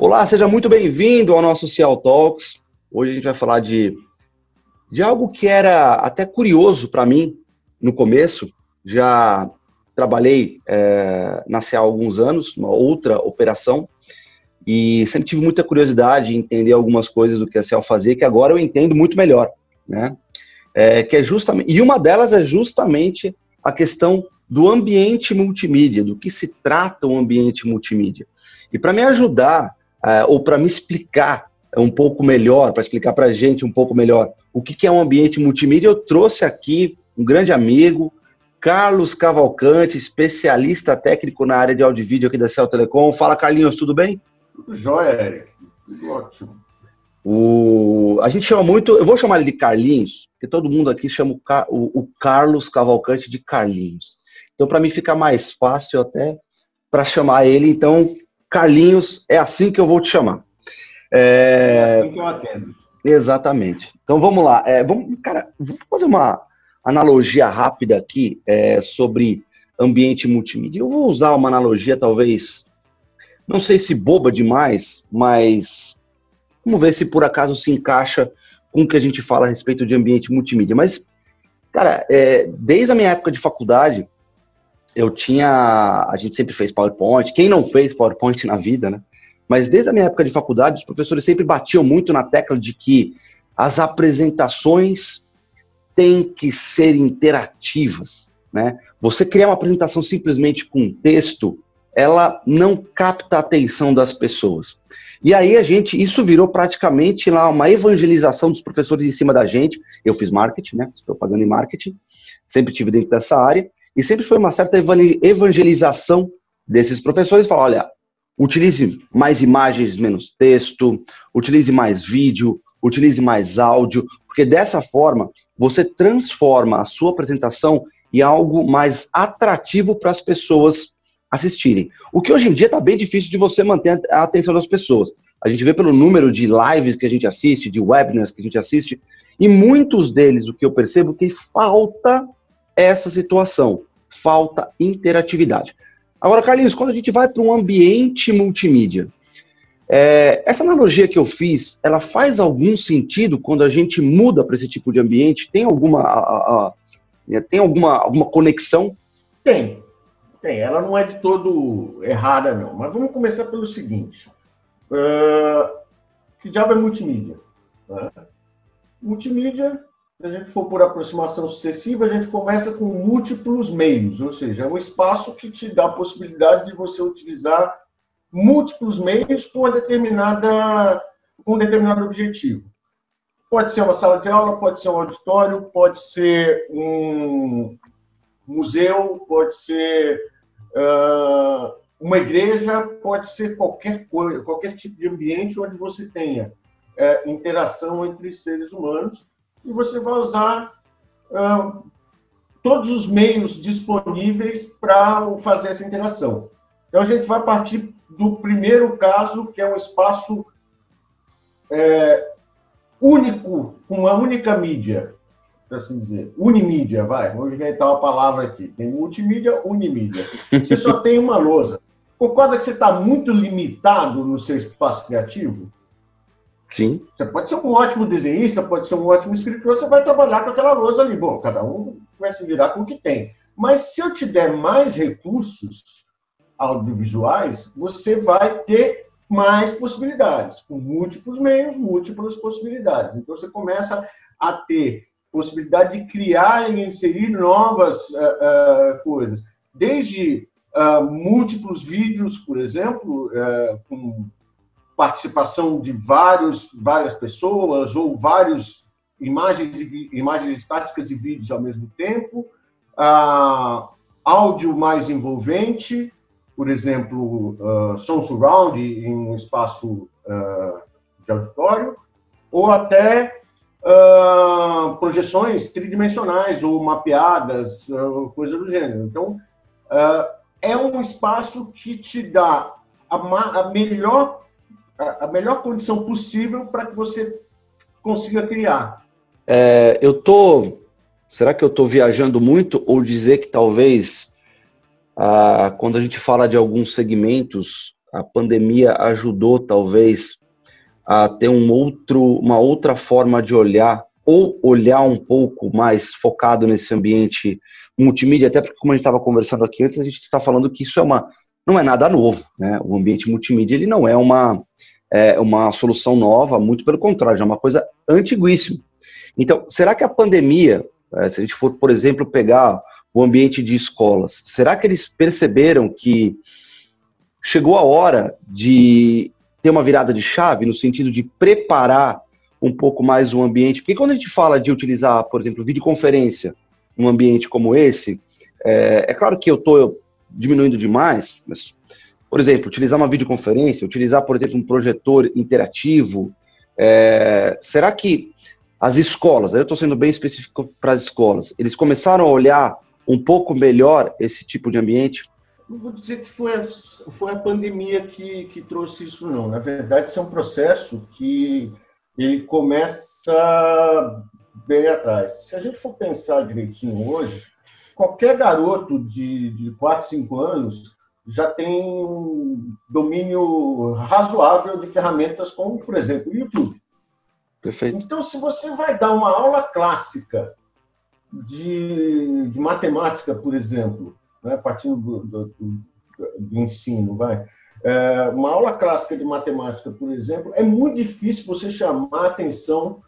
Olá, seja muito bem-vindo ao nosso Cial Talks. Hoje a gente vai falar de, de algo que era até curioso para mim no começo. Já trabalhei é, na CEA há alguns anos, uma outra operação, e sempre tive muita curiosidade em entender algumas coisas do que a CEL fazia, que agora eu entendo muito melhor, né? É, que é justamente, e uma delas é justamente a questão do ambiente multimídia, do que se trata o ambiente multimídia. E para me ajudar, é, ou para me explicar um pouco melhor, para explicar para a gente um pouco melhor o que, que é um ambiente multimídia, eu trouxe aqui um grande amigo, Carlos Cavalcante, especialista técnico na área de áudio e vídeo aqui da Cell Telecom. Fala, Carlinhos, tudo bem? Tudo jóia, Eric. Tudo ótimo. O... A gente chama muito, eu vou chamar ele de Carlinhos, porque todo mundo aqui chama o, Car... o Carlos Cavalcante de Carlinhos. Então, para mim fica mais fácil até para chamar ele. Então, Carlinhos, é assim que eu vou te chamar. É, é assim que eu atendo. Exatamente. Então, vamos lá. É, vamos, cara, vamos fazer uma analogia rápida aqui é, sobre ambiente multimídia. Eu vou usar uma analogia talvez não sei se boba demais, mas vamos ver se por acaso se encaixa com o que a gente fala a respeito de ambiente multimídia. Mas, cara, é, desde a minha época de faculdade, eu tinha. A gente sempre fez PowerPoint. Quem não fez PowerPoint na vida, né? Mas desde a minha época de faculdade, os professores sempre batiam muito na tecla de que as apresentações têm que ser interativas, né? Você criar uma apresentação simplesmente com texto ela não capta a atenção das pessoas. E aí a gente, isso virou praticamente lá uma evangelização dos professores em cima da gente. Eu fiz marketing, né? Propaganda em marketing, sempre tive dentro dessa área, e sempre foi uma certa evangelização desses professores, falar, olha, utilize mais imagens, menos texto, utilize mais vídeo, utilize mais áudio, porque dessa forma você transforma a sua apresentação em algo mais atrativo para as pessoas assistirem. O que hoje em dia está bem difícil de você manter a atenção das pessoas. A gente vê pelo número de lives que a gente assiste, de webinars que a gente assiste, e muitos deles, o que eu percebo, que falta essa situação, falta interatividade. Agora, Carlinhos, quando a gente vai para um ambiente multimídia, é, essa analogia que eu fiz, ela faz algum sentido quando a gente muda para esse tipo de ambiente? Tem alguma, a, a, a, tem alguma, alguma conexão? Tem, tem, ela não é de todo errada, não. Mas vamos começar pelo seguinte. Uh, que diabo é multimídia? Né? Multimídia, se a gente for por aproximação sucessiva, a gente começa com múltiplos meios, ou seja, é um espaço que te dá a possibilidade de você utilizar múltiplos meios com, determinada, com um determinado objetivo. Pode ser uma sala de aula, pode ser um auditório, pode ser um museu, pode ser Uh, uma igreja pode ser qualquer coisa, qualquer tipo de ambiente onde você tenha uh, interação entre seres humanos e você vai usar uh, todos os meios disponíveis para fazer essa interação. Então a gente vai partir do primeiro caso, que é um espaço é, único, com uma única mídia para assim dizer, unimídia, vai, vamos inventar uma palavra aqui. Tem multimídia, unimídia. Você só tem uma lousa. Concorda que você está muito limitado no seu espaço criativo? Sim. Você pode ser um ótimo desenhista, pode ser um ótimo escritor, você vai trabalhar com aquela lousa ali. Bom, cada um vai se virar com o que tem. Mas se eu te der mais recursos audiovisuais, você vai ter mais possibilidades, com múltiplos meios, múltiplas possibilidades. Então você começa a ter possibilidade de criar e inserir novas uh, uh, coisas. Desde uh, múltiplos vídeos, por exemplo, com participação de vários, várias pessoas ou vários imagens, imagens estáticas e vídeos ao mesmo tempo, áudio mais envolvente, por exemplo, som surround em um espaço de auditório, ou até uh, projeções tridimensionais ou mapeadas, uh, coisa do gênero. Então, uh, é um espaço que te dá a, a melhor, a, a, melhor condição possível para que você consiga criar. É, eu tô Será que eu estou viajando muito ou dizer que talvez ah, quando a gente fala de alguns segmentos, a pandemia ajudou talvez a ter um outro, uma outra forma de olhar ou olhar um pouco mais focado nesse ambiente multimídia, até porque como a gente estava conversando aqui antes, a gente está falando que isso é uma não é nada novo, né? O ambiente multimídia ele não é uma é uma solução nova, muito pelo contrário, é uma coisa antiguíssima. Então, será que a pandemia, é, se a gente for, por exemplo, pegar o ambiente de escolas, será que eles perceberam que chegou a hora de ter uma virada de chave no sentido de preparar um pouco mais o ambiente? Porque quando a gente fala de utilizar, por exemplo, videoconferência num ambiente como esse, é, é claro que eu estou diminuindo demais, mas por exemplo, utilizar uma videoconferência, utilizar, por exemplo, um projetor interativo. É, será que as escolas, eu estou sendo bem específico para as escolas, eles começaram a olhar um pouco melhor esse tipo de ambiente? Não vou dizer que foi a, foi a pandemia que, que trouxe isso, não. Na verdade, isso é um processo que ele começa bem atrás. Se a gente for pensar direitinho hoje, qualquer garoto de, de 4, 5 anos já tem um domínio razoável de ferramentas como, por exemplo, o YouTube. Perfeito. Então, se você vai dar uma aula clássica de, de matemática, por exemplo, né, partindo do, do, do, do ensino, vai, é, uma aula clássica de matemática, por exemplo, é muito difícil você chamar a atenção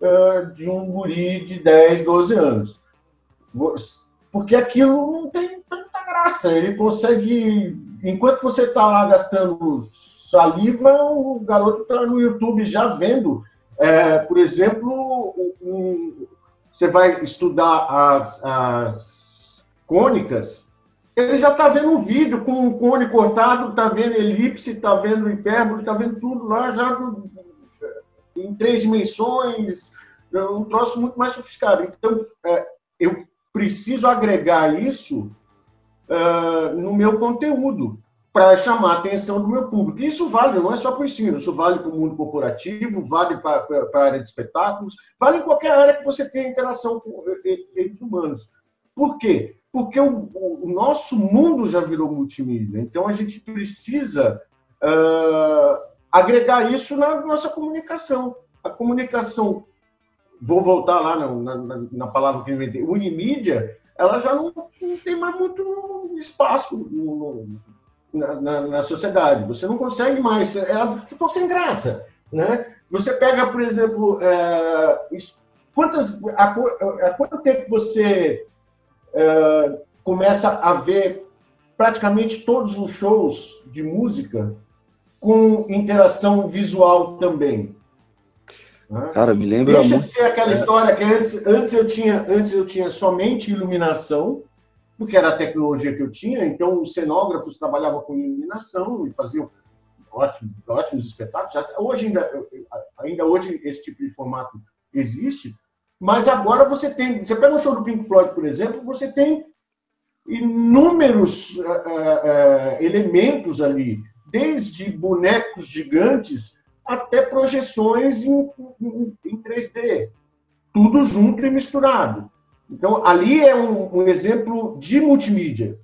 é, de um guri de 10, 12 anos. Porque aquilo não tem tanta graça. Ele consegue. Enquanto você está lá gastando saliva, o garoto está no YouTube já vendo. É, por exemplo, um, você vai estudar as, as cônicas, ele já está vendo um vídeo com um cone cortado, está vendo elipse, está vendo hipérbole, está vendo tudo lá já em três dimensões, um troço muito mais sofisticado. Então, é, eu preciso agregar isso uh, no meu conteúdo para chamar a atenção do meu público. Isso vale, não é só para o ensino, isso vale para o mundo corporativo, vale para a área de espetáculos, vale em qualquer área que você tenha interação com, entre humanos. Por quê? Porque o, o, nosso mundo já virou multimídia, então a gente precisa uh, agregar isso na nossa comunicação. A comunicação vou voltar lá na, na, na palavra que inventei, unimídia, ela já não, não tem mais muito espaço no, na, na, na, sociedade. Você não consegue mais, ela ficou sem graça. Né? Você pega, por exemplo, é, quantas, há, quanto tempo você é, começa a ver praticamente todos os shows de música com interação visual também? Né? Cara, me lembra Deixa muito... de ser aquela história que antes, antes, eu tinha, antes eu tinha somente iluminação, porque era a tecnologia que eu tinha, então os cenógrafos trabalhavam com iluminação e faziam ótimos, ótimos espetáculos. Hoje ainda, ainda hoje esse tipo de formato existe, mas agora você tem, você pega um show do Pink Floyd, por exemplo, você tem inúmeros uh, uh, elementos ali, desde bonecos gigantes até projeções em, em, em 3D. Tudo junto e misturado. Então, ali é um, um exemplo de multimídia.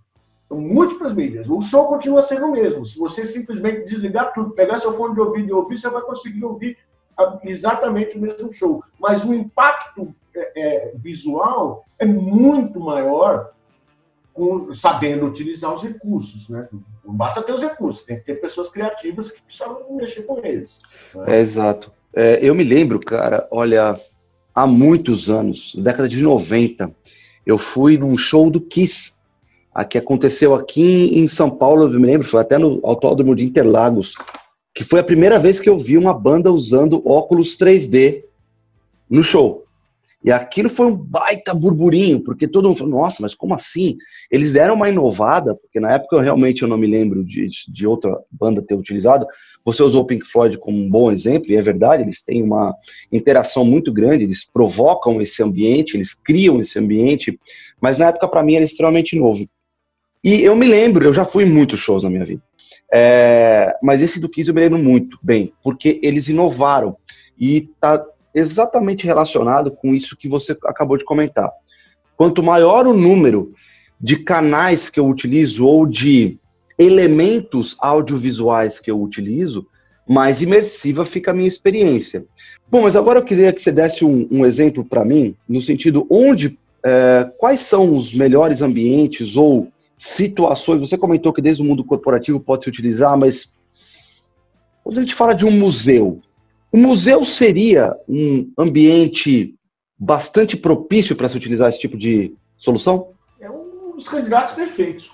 São múltiplas mídias. O show continua sendo o mesmo. Se você simplesmente desligar tudo, pegar seu fone de ouvido e ouvir, você vai conseguir ouvir exatamente o mesmo show. Mas o impacto é, é, visual é muito maior com, sabendo utilizar os recursos, né? Não basta ter os recursos, tem que ter pessoas criativas que precisam mexer com eles. Né? É, exato. É, eu me lembro, cara, olha, há muitos anos, década de 90, eu fui num show do Kiss, a que aconteceu aqui em São Paulo, eu me lembro, foi até no Autódromo de Interlagos, que foi a primeira vez que eu vi uma banda usando óculos 3D no show. E aquilo foi um baita burburinho, porque todo mundo falou, nossa, mas como assim? Eles deram uma inovada, porque na época eu realmente eu não me lembro de, de outra banda ter utilizado. Você usou o Pink Floyd como um bom exemplo, e é verdade, eles têm uma interação muito grande, eles provocam esse ambiente, eles criam esse ambiente, mas na época para mim era extremamente novo. E eu me lembro, eu já fui em muitos shows na minha vida, é, mas esse do Kiss eu me lembro muito bem, porque eles inovaram e tá exatamente relacionado com isso que você acabou de comentar. quanto maior o número de canais que eu utilizo ou de elementos audiovisuais que eu utilizo, mais imersiva fica a minha experiência. Bom, mas agora eu queria que você desse um, um exemplo para mim, no sentido onde, é, quais são os melhores ambientes ou situações. Você comentou que desde o mundo corporativo pode se utilizar, mas quando a gente fala de um museu, o museu seria um ambiente bastante propício para se utilizar esse tipo de solução? É um dos candidatos perfeitos,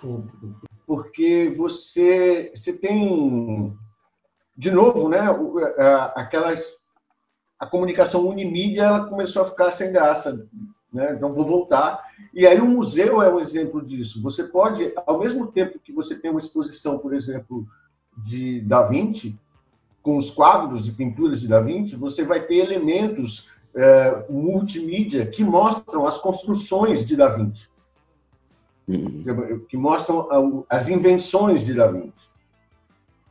porque você, você tem, de novo, né, aquelas, a comunicação unimídia começou a ficar sem graça, né? então vou voltar. E aí o museu é um exemplo disso. Você pode, ao mesmo tempo que você tem uma exposição, por exemplo, de Da Vinci, com os quadros e pinturas de Da Vinci, você vai ter elementos é, multimídia que mostram as construções de Da Vinci, uhum. que mostram as invenções de Da Vinci.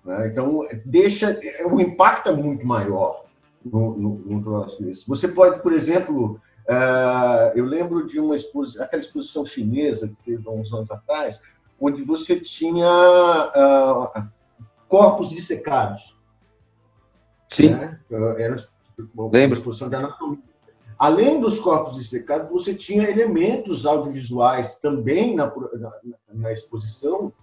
Né? Então, deixa o impacto é muito maior no, no, no. Você pode, por exemplo, eu lembro de uma exposição, aquela exposição chinesa que teve há uns anos atrás, onde você tinha uh, corpos dissecados. Sim. Né? Era Lembro. exposição de anatomia. Além dos corpos dissecados, você tinha elementos audiovisuais também na, na, na exposição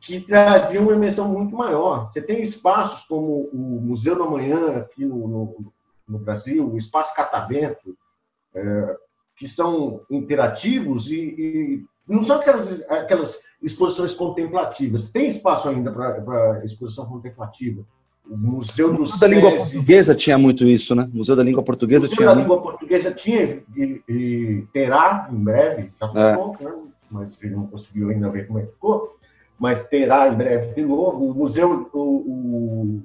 que traziam uma dimensão muito maior. Você tem espaços como o Museu da Manhã, aqui no, no, no Brasil, o Espaço Catavento, é, que são interativos e, e, não são aquelas, aquelas exposições contemplativas. Tem espaço ainda para exposição contemplativa, o Museu do Museu da Língua Portuguesa tinha muito isso, né? O Museu da Língua Portuguesa Museu tinha. da Língua Portuguesa tinha e, e terá em breve, já é. pronto, né? mas ele não conseguiu ainda ver como é que ficou, mas terá em breve de novo. O Museu, o, o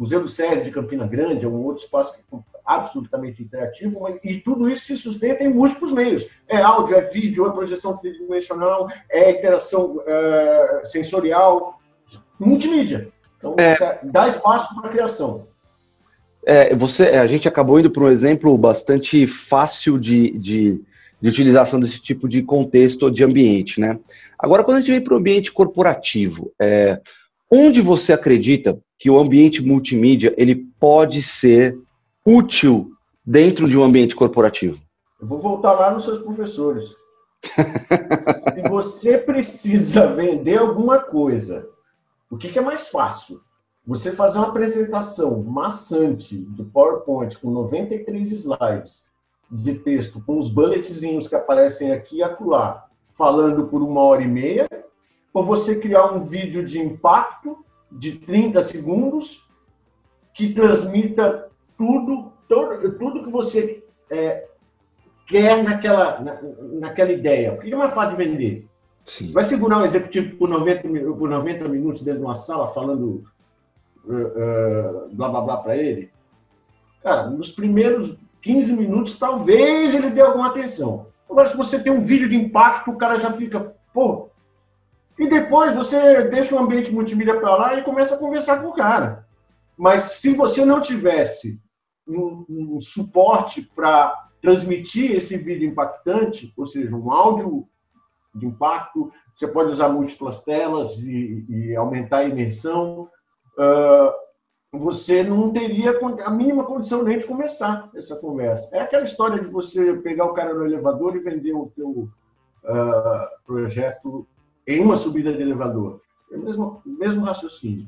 Museu do SESI de Campina Grande é um outro espaço é absolutamente interativo, e tudo isso se sustenta em múltiplos meios. É áudio, é vídeo, é projeção tridimensional, é interação é, sensorial, multimídia. Então, é, dá espaço para a criação. É, você, a gente acabou indo para um exemplo bastante fácil de, de, de, utilização desse tipo de contexto de ambiente, né? Agora, quando a gente vem para o ambiente corporativo, é, onde você acredita que o ambiente multimídia ele pode ser útil dentro de um ambiente corporativo? Eu vou voltar lá nos seus professores. Se você precisa vender alguma coisa o que, que é mais fácil? Você fazer uma apresentação maçante do PowerPoint com 93 slides de texto, com os bulletzinhos que aparecem aqui e acolá, falando por uma hora e meia, ou você criar um vídeo de impacto de 30 segundos que transmita tudo, todo, tudo que você é, quer naquela, na, naquela ideia. Por que é mais fácil de vender? Sim. Vai segurar um executivo por 90, por 90 minutos dentro de uma sala falando uh, uh, blá blá blá para ele? Cara, nos primeiros 15 minutos, talvez ele dê alguma atenção. Agora, se você tem um vídeo de impacto, o cara já fica, pô. E depois você deixa o ambiente multimídia para lá e começa a conversar com o cara. Mas se você não tivesse um, um suporte para transmitir esse vídeo impactante, ou seja, um áudio de impacto, você pode usar múltiplas telas e, e aumentar a imersão. Uh, você não teria a mínima condição nem de começar essa conversa. É aquela história de você pegar o cara no elevador e vender o teu uh, projeto em uma subida de elevador. É o mesmo, mesmo raciocínio.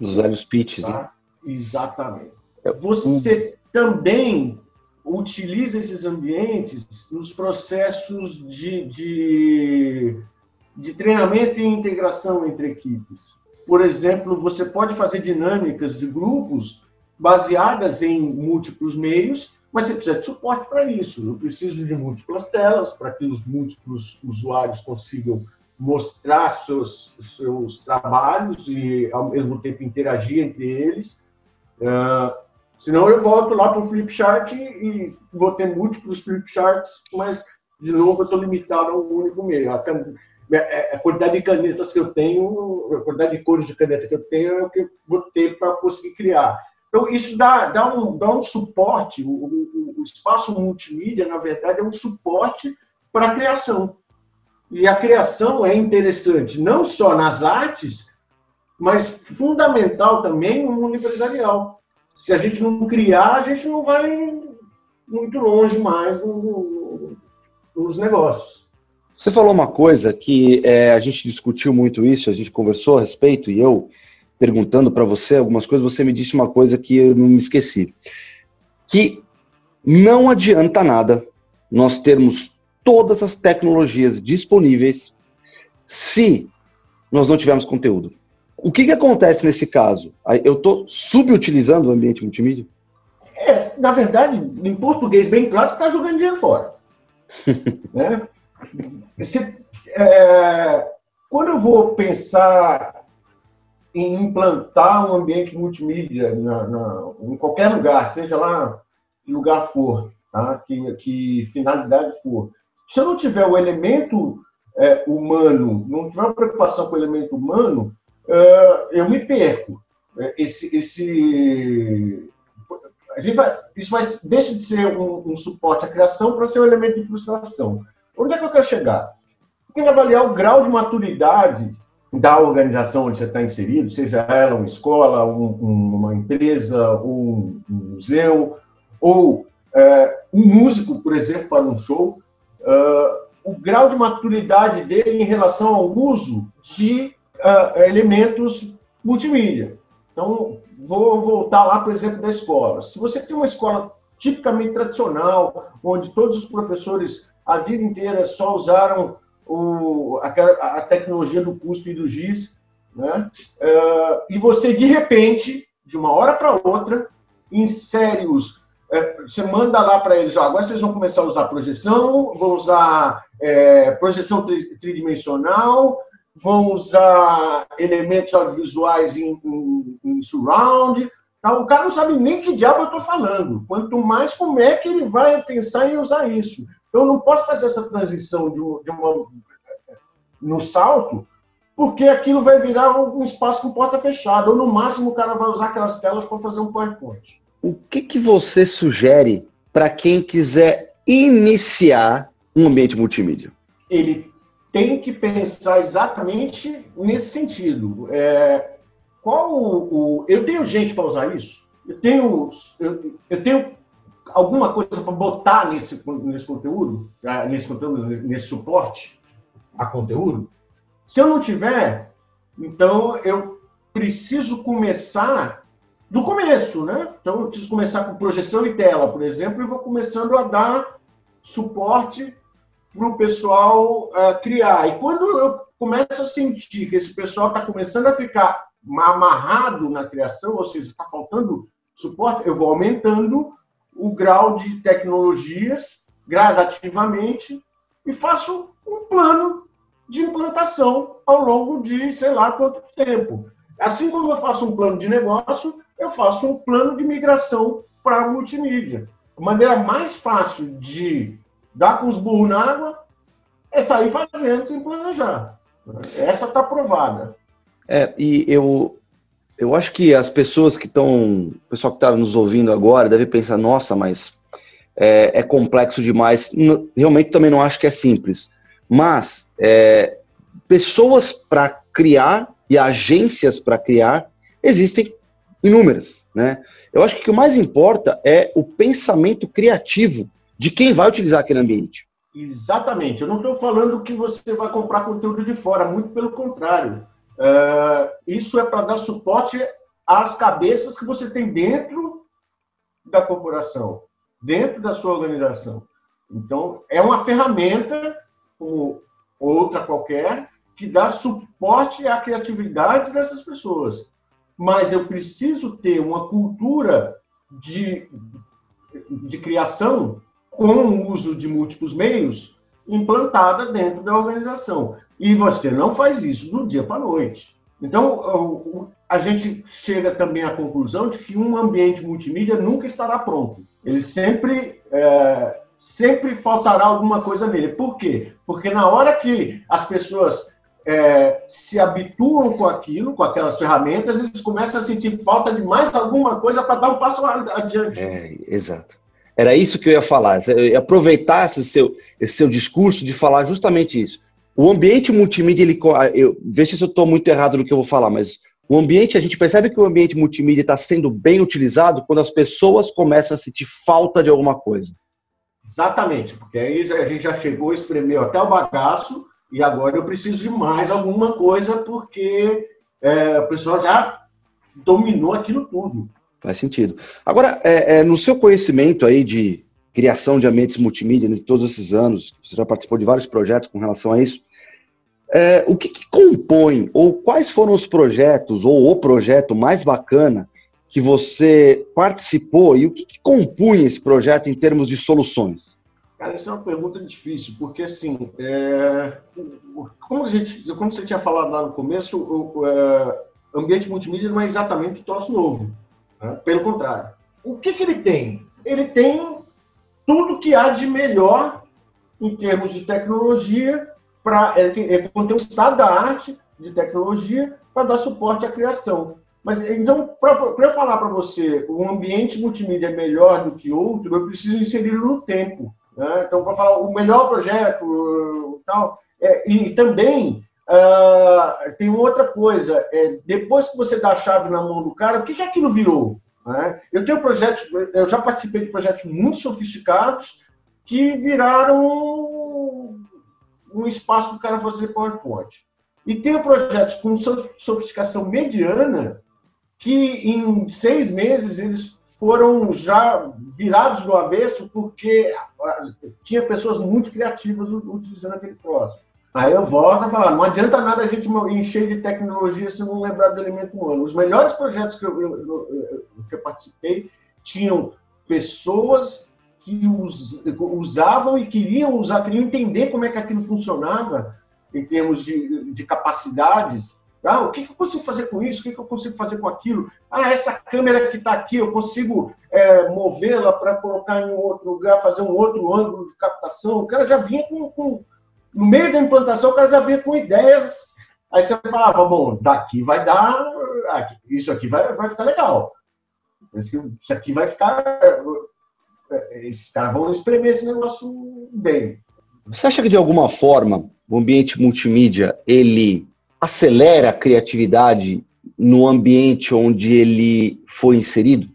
Os velhos pitches, tá? né? Exatamente. É, você também utiliza esses ambientes nos processos de, de, de treinamento e integração entre equipes. Por exemplo, você pode fazer dinâmicas de grupos baseadas em múltiplos meios, mas você precisa de suporte para isso. Eu preciso de múltiplas telas para que os múltiplos usuários consigam mostrar seus, seus trabalhos e, ao mesmo tempo, interagir entre eles. Uh, Senão eu volto lá para o flipchart e vou ter múltiplos flipcharts, mas, de novo, eu estou limitado a um único meio. A, é, a, quantidade de canetas que eu tenho, a quantidade de cores de caneta que eu tenho é o que eu vou ter para conseguir criar. Então, isso dá, dá, um, dá um suporte, o, o, o espaço multimídia, na verdade, é um suporte para a criação. E a criação é interessante não só nas artes, mas fundamental também no mundo empresarial. Se a gente não criar, a gente não vai muito longe mais no, no, nos negócios. Você falou uma coisa que é, a gente discutiu muito isso, a gente conversou a respeito, e eu perguntando para você algumas coisas, você me disse uma coisa que eu não me esqueci. Que não adianta nada nós termos todas as tecnologias disponíveis se nós não tivermos conteúdo. O que, que acontece nesse caso? Eu estou subutilizando o ambiente multimídia? É, na verdade, em português bem claro, está jogando dinheiro fora. né? Se, é, quando eu vou pensar em implantar um ambiente multimídia na, na, em qualquer lugar, seja lá que lugar for, tá? que, que finalidade for, se eu não tiver o elemento é, humano, não tiver uma preocupação com o elemento humano, é, eu me perco. É, esse, esse, a gente vai, isso vai, deixa de ser um, um suporte à criação para ser um elemento de frustração. Onde é que eu quero chegar? Tem que avaliar o grau de maturidade da organização onde você está inserido, seja ela uma escola, um, uma empresa, um, museu, ou é, um músico, por exemplo, para um show uh, o grau de maturidade dele em relação ao uso de uh, elementos multimídia. Então, vou voltar lá, por exemplo, da escola. Se você tem uma escola tipicamente tradicional, onde todos os professores a vida inteira só usaram o, a, a, tecnologia do custo e do GIS, né? Uh, e você, de repente, de uma hora para outra, insere os é, você manda lá para eles, ó, agora vocês vão começar a usar projeção, vão usar é, projeção tridimensional, vão usar elementos audiovisuais em, em, em surround. Tá? O cara não sabe nem que diabo eu estou falando. Quanto mais como é que ele vai pensar em usar isso. Então, eu não posso fazer essa transição de, de uma, no salto, porque aquilo vai virar um espaço com porta fechada. Ou, no máximo, o cara vai usar aquelas telas para fazer um PowerPoint o que, que você sugere para quem quiser iniciar um ambiente multimídia? Ele tem que pensar exatamente nesse sentido. É, qual o, o, eu tenho gente para usar isso? Eu tenho, eu, eu tenho alguma coisa para botar nesse, nesse conteúdo, ah, nesse conteúdo, nesse suporte a conteúdo? Se eu não tiver, então eu preciso começar do começo, né? Então, eu preciso começar com projeção e tela, por exemplo, e vou começando a dar suporte para o pessoal uh, criar. E quando eu começo a sentir que esse pessoal está começando a ficar amarrado na criação, ou seja, está faltando suporte, eu vou aumentando o grau de tecnologias gradativamente e faço um plano de implantação ao longo de sei lá quanto tempo. Assim como eu faço um plano de negócio, eu faço um plano de migração para multimídia. A maneira mais fácil de dar com os burros na água é sair fazendo sem planejar. Essa está provada. É, e eu, eu acho que as pessoas que estão, o pessoal que está nos ouvindo agora deve pensar, nossa, mas é, é complexo demais. realmente também não acho que é simples. Mas é, pessoas para criar e agências para criar existem inúmeras, né? Eu acho que o que mais importa é o pensamento criativo de quem vai utilizar aquele ambiente. Exatamente. Eu não estou falando que você vai comprar conteúdo de fora, muito pelo contrário. Uh, isso é para dar suporte às cabeças que você tem dentro da corporação, dentro da sua organização. Então, é uma ferramenta, como outra qualquer, que dá suporte à criatividade dessas pessoas. Mas eu preciso ter uma cultura de, de criação com o uso de múltiplos meios implantada dentro da organização. E você não faz isso do dia para a noite. Então, a gente chega também à conclusão de que um ambiente multimídia nunca estará pronto. Ele sempre, é, sempre faltará alguma coisa nele. Por quê? Porque na hora que as pessoas é, se habituam com aquilo, com aquelas ferramentas, eles começam a sentir falta de mais alguma coisa para dar um passo adiante. É, exato. Era isso que eu ia falar. Eu ia aproveitar esse seu, esse seu discurso de falar justamente isso. O ambiente multimídia, ele, eu, veja se eu estou muito errado no que eu vou falar, mas o ambiente, a gente percebe que o ambiente multimídia está sendo bem utilizado quando as pessoas começam a sentir falta de alguma coisa. Exatamente, porque aí a gente já chegou, espremeu até o bagaço, e agora eu preciso de mais alguma coisa, porque é, o pessoal já dominou aquilo tudo. Faz sentido. Agora, é, é, no seu conhecimento aí de criação de ambientes multimídia, de todos esses anos, você já participou de vários projetos com relação a isso, é, o que, que, compõe, ou quais foram os projetos, ou o projeto mais bacana que você participou, e o que, que compunha esse projeto em termos de soluções? Cara, essa é uma pergunta difícil, porque assim, é, como, a gente, como você tinha falado lá no começo, o, é, ambiente multimídia não é exatamente um troço novo. Né? Pelo contrário. O que, que ele tem? Ele tem tudo que há de melhor em termos de tecnologia, para ele contém um estado da arte de tecnologia para dar suporte à criação. Mas então, para eu falar para você, um ambiente multimídia é melhor do que outro, eu preciso inseri-lo no tempo. Né? Então, para falar o melhor projeto, tal, é, e também Uh, tem outra coisa, é, depois que você dá a chave na mão do cara, o que, que aquilo virou? Né? Eu tenho projetos, eu já participei de projetos muito sofisticados que viraram um espaço para o cara fazer PowerPoint. E tenho projetos com sofisticação mediana que em seis meses eles foram já virados do avesso porque tinha pessoas muito criativas utilizando aquele troço. Aí eu volto a falar, não adianta nada a gente encher de tecnologia se não lembrar do elemento humano. Os melhores projetos que eu, eu, eu, que eu participei tinham pessoas que us, usavam e queriam usar, queriam entender como é que aquilo funcionava em termos de, de capacidades. Ah, o que, eu consigo fazer com isso? O que, que eu consigo fazer com aquilo? Ah, essa câmera que está aqui, eu consigo é, movê-la para colocar em outro lugar, fazer um outro ângulo de captação. O cara já vinha com, com no meio da implantação, o cara já vinha com ideias. Aí você falava, bom, daqui vai dar. Isso aqui vai, vai ficar legal. Isso aqui vai ficar. Esses caras vão espremer esse negócio bem. Você acha que de alguma forma o ambiente multimídia ele acelera a criatividade no ambiente onde ele foi inserido?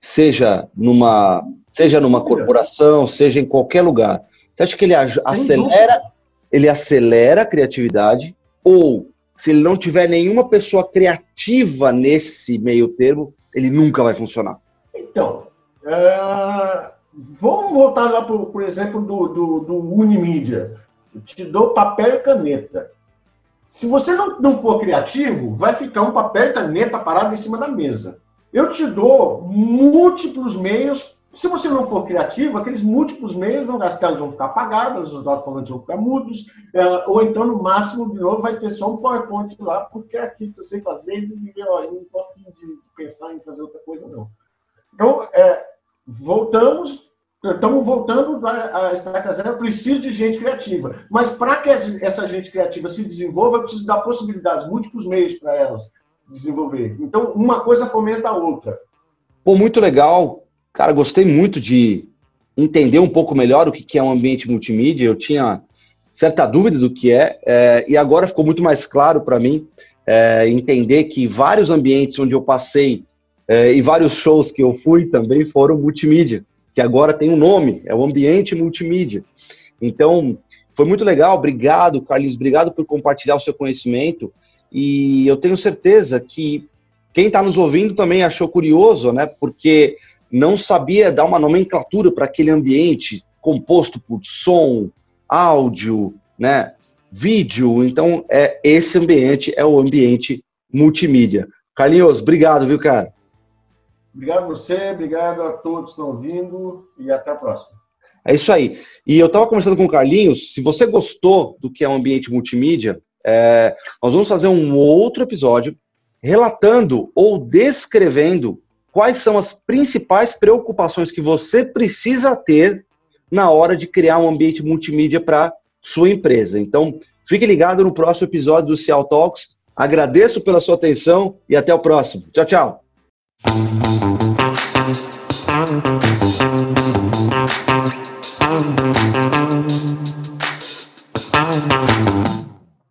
Seja numa, seja numa corporação, seja em qualquer lugar. Você acha que ele acelera ele acelera a criatividade, ou se ele não tiver nenhuma pessoa criativa nesse meio termo, ele nunca vai funcionar. Então, uh, vamos voltar lá, por, por exemplo, do, do, do Unimídia. Eu te dou papel e caneta. Se você não, não for criativo, vai ficar um papel e caneta parado em cima da mesa. Eu te dou múltiplos meios se você não for criativo, aqueles múltiplos meios vão gastar, eles vão ficar apagados, os alto-falantes vão ficar mudos, é, ou então, no máximo, de novo, vai ter só um PowerPoint lá, porque é aquilo que eu sei fazer e não estou afim de pensar em fazer outra coisa, não. Então, é, voltamos, estamos voltando à estaca zero, preciso de gente criativa. Mas para que essa gente criativa se desenvolva, eu preciso dar possibilidades, múltiplos meios para elas desenvolver. Então, uma coisa fomenta a outra. Pô, muito legal Cara, gostei muito de entender um pouco melhor o que é um ambiente multimídia. Eu tinha certa dúvida do que é, é e agora ficou muito mais claro para mim é, entender que vários ambientes onde eu passei é, e vários shows que eu fui também foram multimídia, que agora tem um nome, é o ambiente multimídia. Então, foi muito legal, obrigado, Carlinhos, obrigado por compartilhar o seu conhecimento. E eu tenho certeza que quem está nos ouvindo também achou curioso, né? Porque não sabia dar uma nomenclatura para aquele ambiente composto por som, áudio, né, vídeo. Então, é esse ambiente é o ambiente multimídia. Carlinhos, obrigado, viu, cara? Obrigado a você, obrigado a todos que estão ouvindo e até a próxima. É isso aí. E eu estava conversando com o Carlinhos. Se você gostou do que é um ambiente multimídia, é, nós vamos fazer um outro episódio relatando ou descrevendo quais são as principais preocupações que você precisa ter na hora de criar um ambiente multimídia para sua empresa. Então, fique ligado no próximo episódio do Cial Talks. Agradeço pela sua atenção e até o próximo. Tchau, tchau. Thank you.